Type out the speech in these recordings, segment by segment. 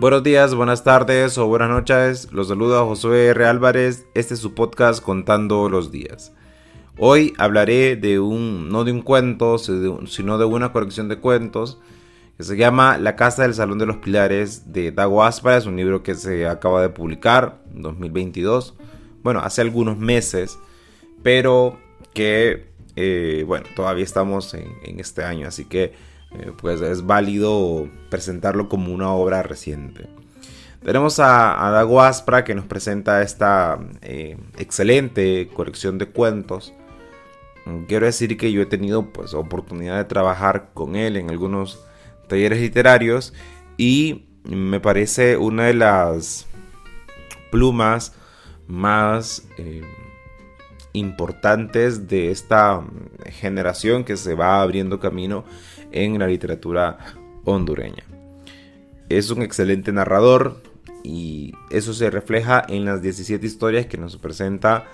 Buenos días, buenas tardes o buenas noches. Los saluda Josué R. Álvarez. Este es su podcast Contando los Días. Hoy hablaré de un, no de un cuento, sino de una colección de cuentos que se llama La Casa del Salón de los Pilares de Dago Aspara. Es un libro que se acaba de publicar en 2022. Bueno, hace algunos meses, pero que, eh, bueno, todavía estamos en, en este año, así que eh, pues es válido presentarlo como una obra reciente. Tenemos a, a Dago Aspra que nos presenta esta eh, excelente colección de cuentos. Quiero decir que yo he tenido pues oportunidad de trabajar con él en algunos talleres literarios y me parece una de las plumas más eh, importantes de esta generación que se va abriendo camino en la literatura hondureña. Es un excelente narrador y eso se refleja en las 17 historias que nos presenta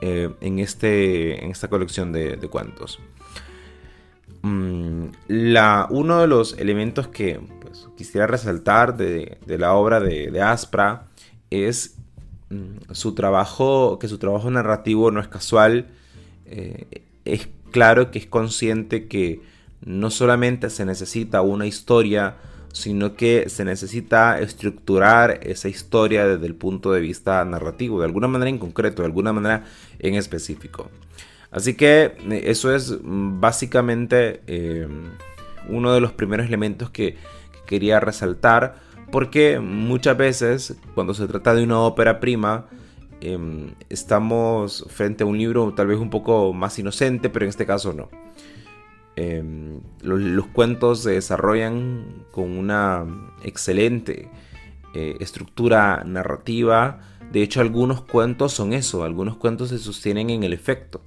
eh, en, este, en esta colección de, cuentos. Mm, uno de los elementos que pues, quisiera resaltar de, la obra de, Aspra es mm, su trabajo, que su trabajo narrativo no es casual, eh, es claro que es consciente que no solamente se necesita una historia, sino que se necesita estructurar esa historia desde el punto de vista narrativo, de alguna manera en concreto, de alguna manera en específico. Así que eh, eso es mm, básicamente eh, uno de los primeros elementos que, quería resaltar, porque muchas veces cuando se trata de una ópera prima, em, estamos frente a un libro tal vez un poco más inocente, pero en este caso no. Em, los, cuentos se desarrollan con una excelente eh, estructura narrativa. De hecho, algunos cuentos son eso, algunos cuentos se sostienen en el efecto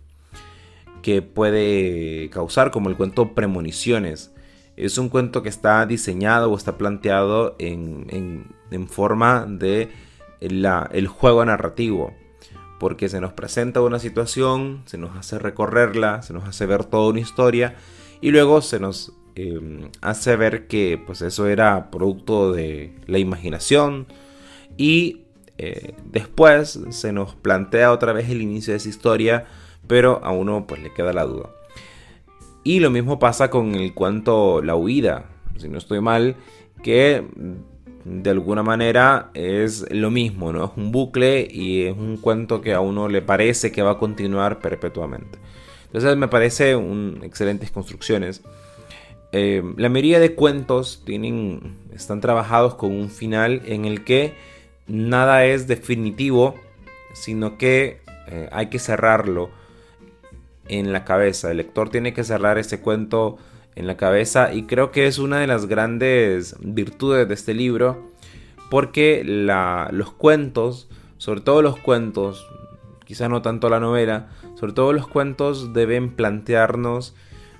que puede causar, como el cuento Premoniciones. Es un cuento que está diseñado o está planteado en, forma de el juego narrativo porque se nos presenta una situación, se nos hace recorrerla, se nos hace ver toda una historia y luego se nos em, hace ver que pues eso era producto de la imaginación y eh, después se nos plantea otra vez el inicio de esa historia, pero a uno pues le queda la duda. Y lo mismo pasa con el cuento La huida, si no estoy mal, que de alguna manera es lo mismo, ¿no? Es un bucle y es un cuento que a uno le parece que va a continuar perpetuamente. Entonces me parece un, excelentes construcciones. Eh, la mayoría de cuentos tienen, están trabajados con un final en el que nada es definitivo, sino que eh, hay que cerrarlo en la cabeza. El lector tiene que cerrar ese cuento en la cabeza y creo que es una de las grandes virtudes de este libro porque los cuentos, sobre todo los cuentos, quizá no tanto la novela, sobre todo los cuentos deben plantearnos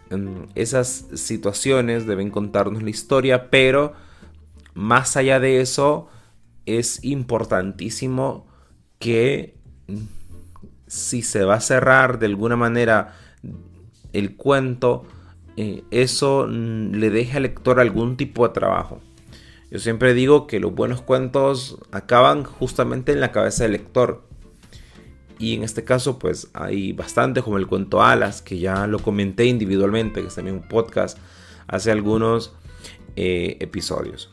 em, esas situaciones, deben contarnos la historia, pero más allá de eso es importantísimo que mm, si se va a cerrar de alguna manera el cuento, eh, eso mm, le deje al lector algún tipo de trabajo. Yo siempre digo que los buenos cuentos acaban justamente en la cabeza del lector. Y en este caso, pues hay bastante, como el cuento Alas, que ya lo comenté individualmente, que está en un podcast hace algunos eh, episodios.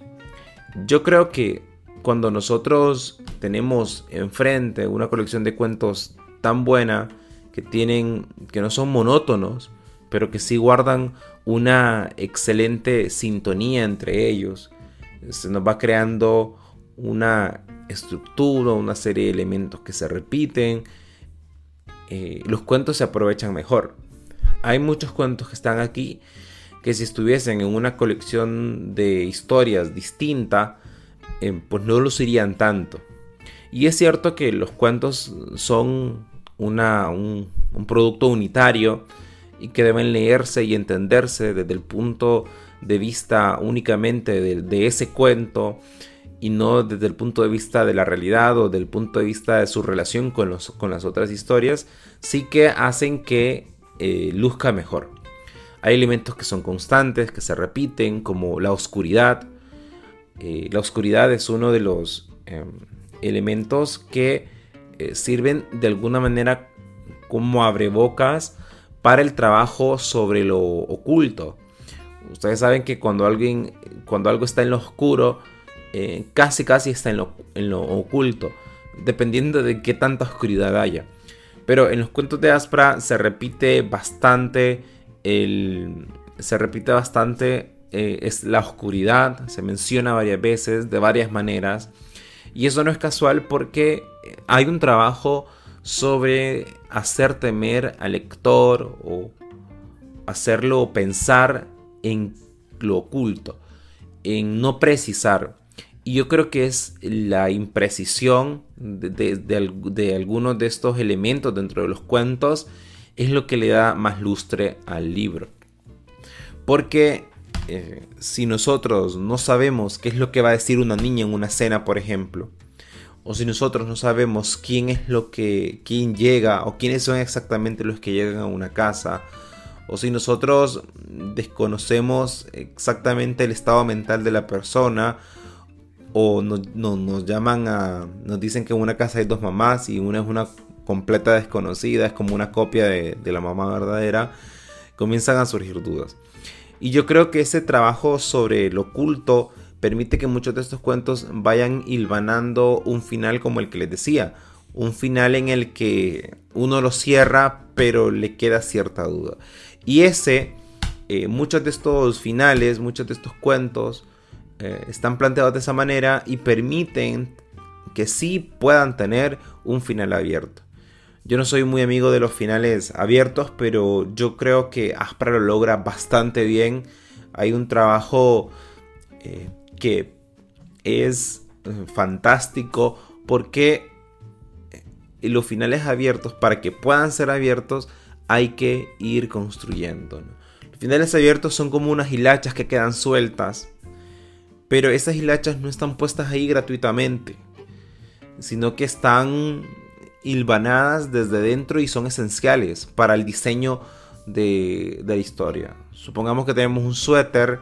Yo creo que cuando nosotros tenemos enfrente una colección de cuentos tan buena, que tienen, que no son monótonos, pero que sí guardan una excelente sintonía entre ellos. Se nos va creando una estructura, una serie de elementos que se repiten. Eh, los cuentos se aprovechan mejor. Hay muchos cuentos que están aquí que si estuviesen en una colección de historias distinta, eh, pues no los irían tanto. Y es cierto que los cuentos son un producto unitario y que deben leerse y entenderse desde el punto de vista únicamente de, ese cuento y no desde el punto de vista de la realidad o del punto de vista de su relación con, los, con las otras historias, sí que hacen que eh, luzca mejor. Hay elementos que son constantes, que se repiten, como la oscuridad. eh, la oscuridad es uno de los em, elementos que eh, sirven de alguna manera como abrebocas para el trabajo sobre lo oculto. Ustedes saben que cuando, alguien, cuando algo está en lo oscuro, eh, casi casi está en lo, en lo oculto, dependiendo de qué tanta oscuridad haya. Pero en los cuentos de Aspra se repite bastante el, se repite bastante eh, es la oscuridad, se menciona varias veces, de varias maneras. Y eso no es casual porque hay un trabajo sobre hacer temer al lector o hacerlo pensar en lo oculto, en no precisar. Y yo creo que es la imprecisión de, de, algunos de estos elementos dentro de los cuentos es lo que le da más lustre al libro. Porque eh, si nosotros no sabemos qué es lo que va a decir una niña en una cena, por ejemplo, o si nosotros no sabemos quién es lo que, quién llega, o quiénes son exactamente los que llegan a una casa, o si nosotros desconocemos exactamente el estado mental de la persona, o no, nos llaman a, nos dicen que en una casa hay dos mamás y una es una completa desconocida, es como una copia de, de la mamá verdadera, comienzan a surgir dudas. Y yo creo que ese trabajo sobre lo oculto permite que muchos de estos cuentos vayan hilvanando un final como el que les decía. Un final en el que uno lo cierra pero le queda cierta duda. Y ese, eh, muchos de estos finales, muchos de estos cuentos eh, están planteados de esa manera y permiten que sí puedan tener un final abierto. Yo no soy muy amigo de los finales abiertos, pero yo creo que Aspra lo logra bastante bien. Hay un trabajo eh, que es eh, fantástico porque eh, los finales abiertos, para que puedan ser abiertos, hay que ir construyendo. Los finales abiertos son como unas hilachas que quedan sueltas, pero esas hilachas no están puestas ahí gratuitamente, sino que están hilvanadas desde dentro y son esenciales para el diseño de, la historia. Supongamos que tenemos un suéter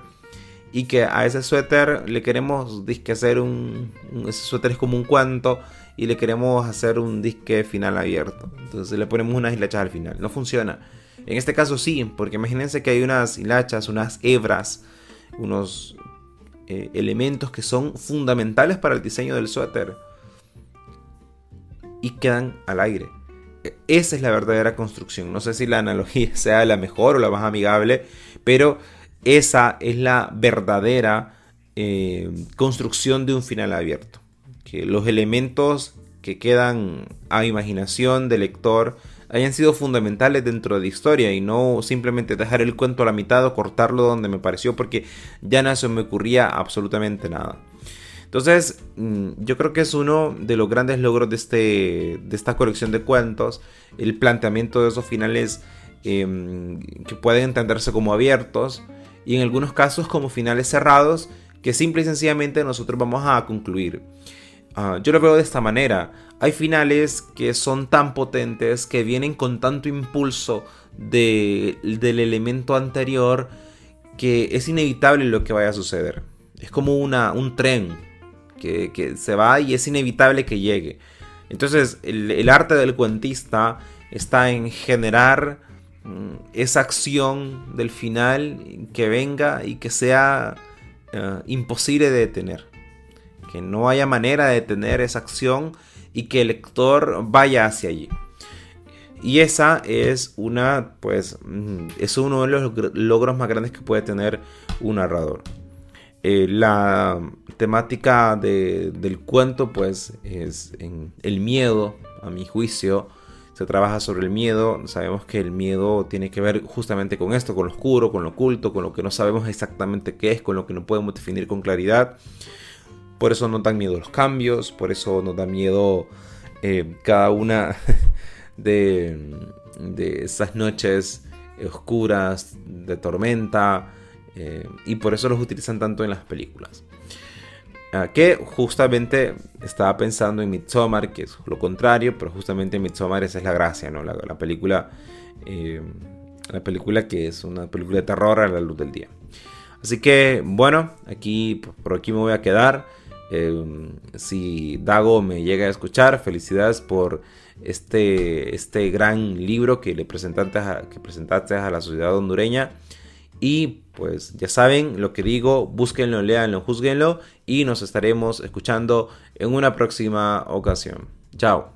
y que a ese suéter le queremos disque hacer un, ese suéter es como un cuanto y le queremos hacer un disque final abierto. Entonces le ponemos unas hilachas al final. No funciona. En este caso sí, porque imagínense que hay unas hilachas, unas hebras, unos eh, elementos que son fundamentales para el diseño del suéter y quedan al aire. E, esa es la verdadera construcción. No sé si la analogía sea la mejor o la más amigable, pero esa es la verdadera eh, construcción de un final abierto. Que los elementos que quedan a imaginación del lector hayan sido fundamentales dentro de la historia y no simplemente dejar el cuento a la mitad o cortarlo donde me pareció porque ya no se me ocurría absolutamente nada. Entonces, mm, yo creo que es uno de los grandes logros de, este, de esta colección de cuentos, el planteamiento de esos finales em, que pueden entenderse como abiertos y en algunos casos como finales cerrados que simple y sencillamente nosotros vamos a concluir. Ah, yo lo veo de esta manera. Hay finales que son tan potentes, que vienen con tanto impulso del elemento anterior, que es inevitable lo que vaya a suceder. Es como una, un tren que, se va y es inevitable que llegue. Entonces, el, arte del cuentista está en generar mm, esa acción del final que venga y que sea eh, imposible de detener. Que no haya manera de detener esa acción y que el lector vaya hacia allí. Y esa es una, pues, mm, es uno de los logros más grandes que puede tener un narrador. Eh, la temática del cuento pues es en el miedo, a mi juicio. Se trabaja sobre el miedo. Sabemos que el miedo tiene que ver justamente con esto, con lo oscuro, con lo oculto, con lo que no sabemos exactamente qué es, con lo que no podemos definir con claridad. Por eso nos dan miedo los cambios, por eso nos da miedo eh, cada una de, de esas noches oscuras, de tormenta, eh, y por eso los utilizan tanto en las películas. Ah, que justamente estaba pensando en Midsommar, que es lo contrario, pero justamente en Midsommar esa es la gracia, ¿no? La, película, eh, la película que es una película de terror a la luz del día. Así que bueno, aquí por aquí me voy a quedar. Em, si Dago me llega a escuchar, felicidades por este, este gran libro que le presentaste a, que presentaste a la sociedad hondureña. Y pues ya saben lo que digo, búsquenlo, leanlo, juzguenlo y nos estaremos escuchando en una próxima ocasión. Chao.